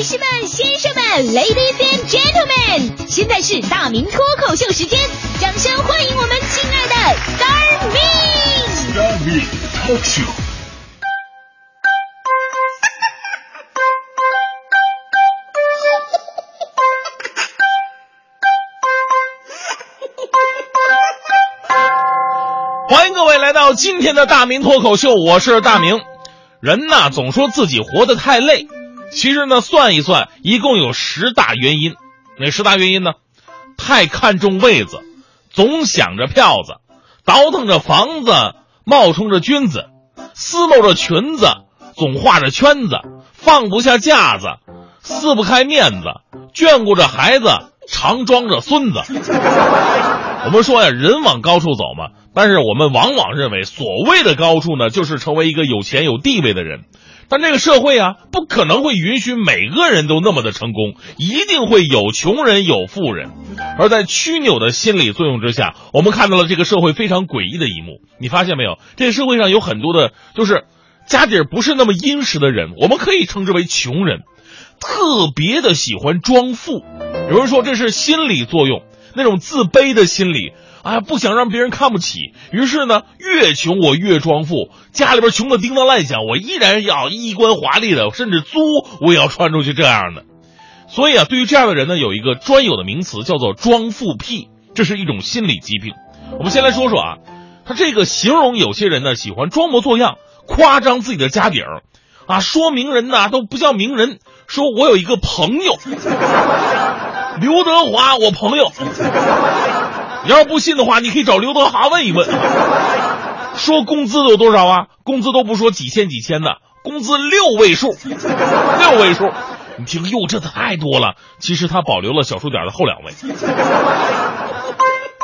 女士们、先生们，Ladies and Gentlemen，现在是大明脱口秀时间，掌声欢迎我们亲爱的 Star Me！大明脱口秀。欢迎各位来到今天的大明脱口秀，我是大明。人呐，总说自己活得太累，其实呢，算一算，一共有十大原因。哪十大原因呢？太看重位子，总想着票子，倒腾着房子，冒充着君子，撕漏着裙子，总画着圈子，放不下架子，撕不开面子，眷顾着孩子，常装着孙子。我们说呀，人往高处走嘛，但是我们往往认为，所谓的高处呢，就是成为一个有钱有地位的人。但这个社会啊，不可能会允许每个人都那么的成功，一定会有穷人有富人。而在曲扭的心理作用之下，我们看到了这个社会非常诡异的一幕。你发现没有？这个社会上有很多的，就是家底儿不是那么殷实的人，我们可以称之为穷人，特别的喜欢装富。有人说这是心理作用。那种自卑的心理，哎呀，不想让别人看不起，于是呢，越穷我越装富，家里边穷的叮当乱响，我依然要衣冠华丽的，甚至租我也要穿出去这样的。所以啊，对于这样的人呢，有一个专有的名词叫做装富癖，这是一种心理疾病。我们先来说说啊，他这个形容有些人呢喜欢装模作样，夸张自己的家底儿，啊，说名人呐都不叫名人，说我有一个朋友。刘德华，我朋友。你要不信的话，你可以找刘德华问一问。说工资有多少啊？工资都不说几千几千的，工资六位数，六位数。你听，哟，这太多了。其实他保留了小数点的后两位。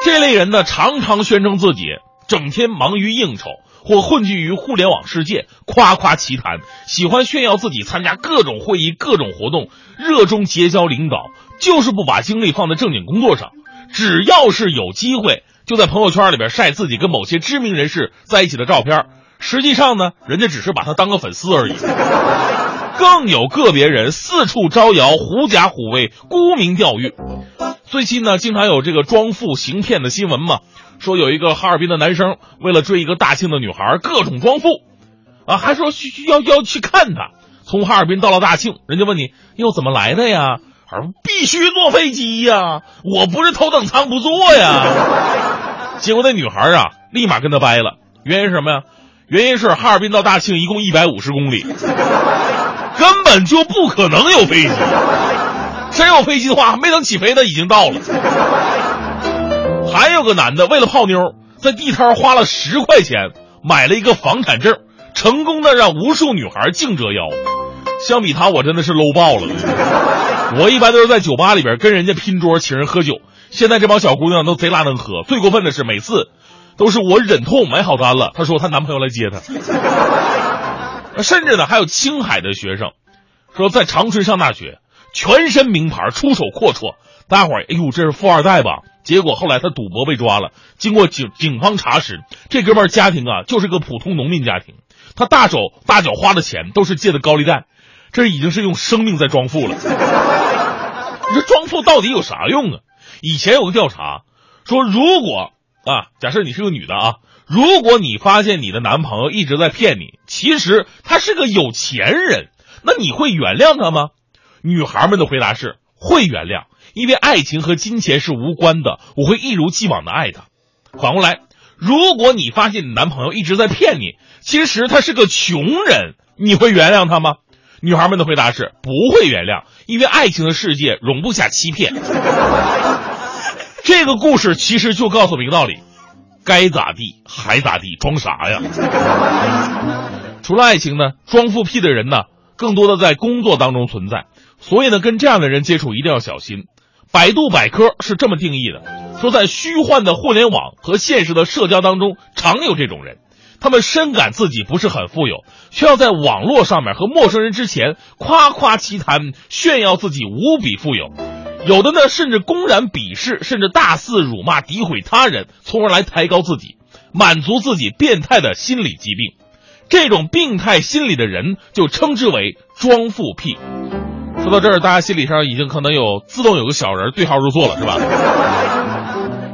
这类人呢，常常宣称自己整天忙于应酬，或混迹于互联网世界，夸夸其谈，喜欢炫耀自己参加各种会议、各种活动，热衷结交领导。就是不把精力放在正经工作上，只要是有机会，就在朋友圈里边晒自己跟某些知名人士在一起的照片。实际上呢，人家只是把他当个粉丝而已。更有个别人四处招摇、狐假虎威、沽名钓誉。最近呢，经常有这个装富行骗的新闻嘛，说有一个哈尔滨的男生为了追一个大庆的女孩，各种装富，啊，还说需要要去看她。从哈尔滨到了大庆，人家问你又怎么来的呀？必须坐飞机呀！我不是头等舱不坐呀。结果那女孩啊，立马跟他掰了。原因是什么呀？原因是哈尔滨到大庆一共一百五十公里，根本就不可能有飞机。真有飞机的话，没等起飞，呢已经到了。还有个男的为了泡妞，在地摊花了十块钱买了一个房产证，成功的让无数女孩竞折腰。相比他，我真的是 low 爆了。我一般都是在酒吧里边跟人家拼桌请人喝酒。现在这帮小姑娘都贼拉能喝，最过分的是每次都是我忍痛买好单了，她说她男朋友来接她。甚至呢，还有青海的学生说在长春上大学，全身名牌，出手阔绰，大伙儿哎呦这是富二代吧？结果后来他赌博被抓了，经过警警方查实，这哥们家庭啊就是个普通农民家庭，他大手大脚花的钱都是借的高利贷。这已经是用生命在装富了。你说装富到底有啥用啊？以前有个调查说，如果啊，假设你是个女的啊，如果你发现你的男朋友一直在骗你，其实他是个有钱人，那你会原谅他吗？女孩们的回答是会原谅，因为爱情和金钱是无关的，我会一如既往的爱他。反过来，如果你发现你男朋友一直在骗你，其实他是个穷人，你会原谅他吗？女孩们的回答是不会原谅，因为爱情的世界容不下欺骗。这个故事其实就告诉我们一个道理：该咋地还咋地，装啥呀？除了爱情呢，装富癖的人呢，更多的在工作当中存在。所以呢，跟这样的人接触一定要小心。百度百科是这么定义的：说在虚幻的互联网和现实的社交当中，常有这种人。他们深感自己不是很富有，却要在网络上面和陌生人之前夸夸其谈，炫耀自己无比富有。有的呢，甚至公然鄙视，甚至大肆辱骂、诋毁他人，从而来抬高自己，满足自己变态的心理疾病。这种病态心理的人，就称之为装富癖。说到这儿，大家心理上已经可能有自动有个小人对号入座了，是吧？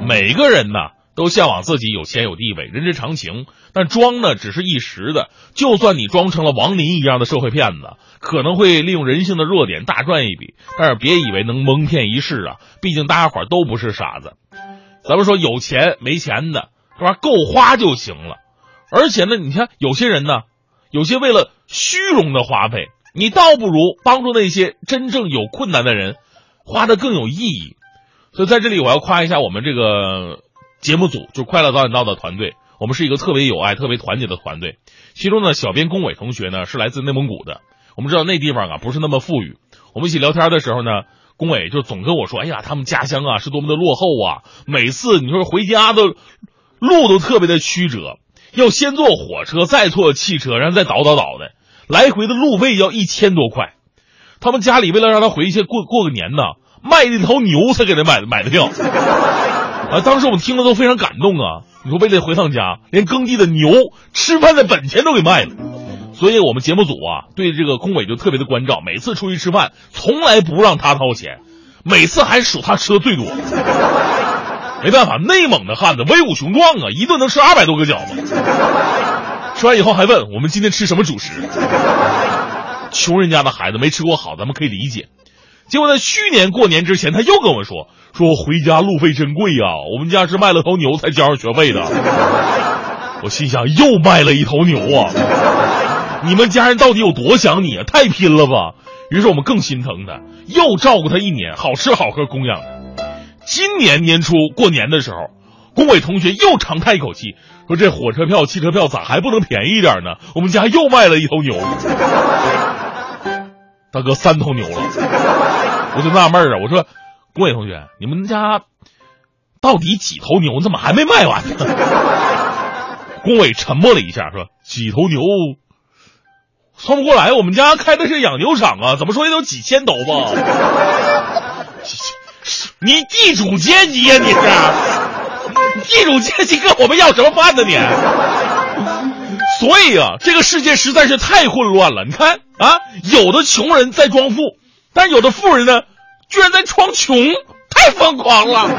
每个人呢都向往自己有钱有地位，人之常情。但装呢只是一时的，就算你装成了王林一样的社会骗子，可能会利用人性的弱点大赚一笔，但是别以为能蒙骗一世啊！毕竟大家伙都不是傻子。咱们说有钱没钱的，是吧？够花就行了。而且呢，你看有些人呢，有些为了虚荣的花费，你倒不如帮助那些真正有困难的人，花的更有意义。所以在这里，我要夸一下我们这个节目组，就快乐早点到的团队。我们是一个特别有爱、特别团结的团队。其中呢，小编龚伟同学呢是来自内蒙古的。我们知道那地方啊不是那么富裕。我们一起聊天的时候呢，龚伟就总跟我说：“哎呀，他们家乡啊是多么的落后啊！每次你说回家的路都特别的曲折，要先坐火车，再坐汽车，然后再倒倒倒的，来回的路费要一千多块。他们家里为了让他回去过过个年呢，卖一头牛才给他买买的票。啊，当时我们听了都非常感动啊。”你说为了回趟家，连耕地的牛、吃饭的本钱都给卖了，所以我们节目组啊，对这个工伟就特别的关照。每次出去吃饭，从来不让他掏钱，每次还数他吃的最多。没办法，内蒙的汉子威武雄壮啊，一顿能吃二百多个饺子。吃完以后还问我们今天吃什么主食。穷人家的孩子没吃过好，咱们可以理解。结果在去年过年之前，他又跟我说。说回家路费真贵呀，我们家是卖了头牛才交上学费的。我心想，又卖了一头牛啊！你们家人到底有多想你啊？太拼了吧！于是我们更心疼他，又照顾他一年，好吃好喝供养他。今年年初过年的时候，龚伟同学又长叹一口气，说：“这火车票、汽车票咋还不能便宜一点呢？我们家又卖了一头牛。”大哥，三头牛了，我就纳闷啊，我说。郭伟同学，你们家到底几头牛？怎么还没卖完呢？郭伟沉默了一下，说：“几头牛算不过来，我们家开的是养牛场啊，怎么说也有几千头吧。”你地主阶级呀，你是地主阶级，跟我们要什么饭呢？你？所以啊，这个世界实在是太混乱了。你看啊，有的穷人在装富，但有的富人呢？居然在装穷，太疯狂了！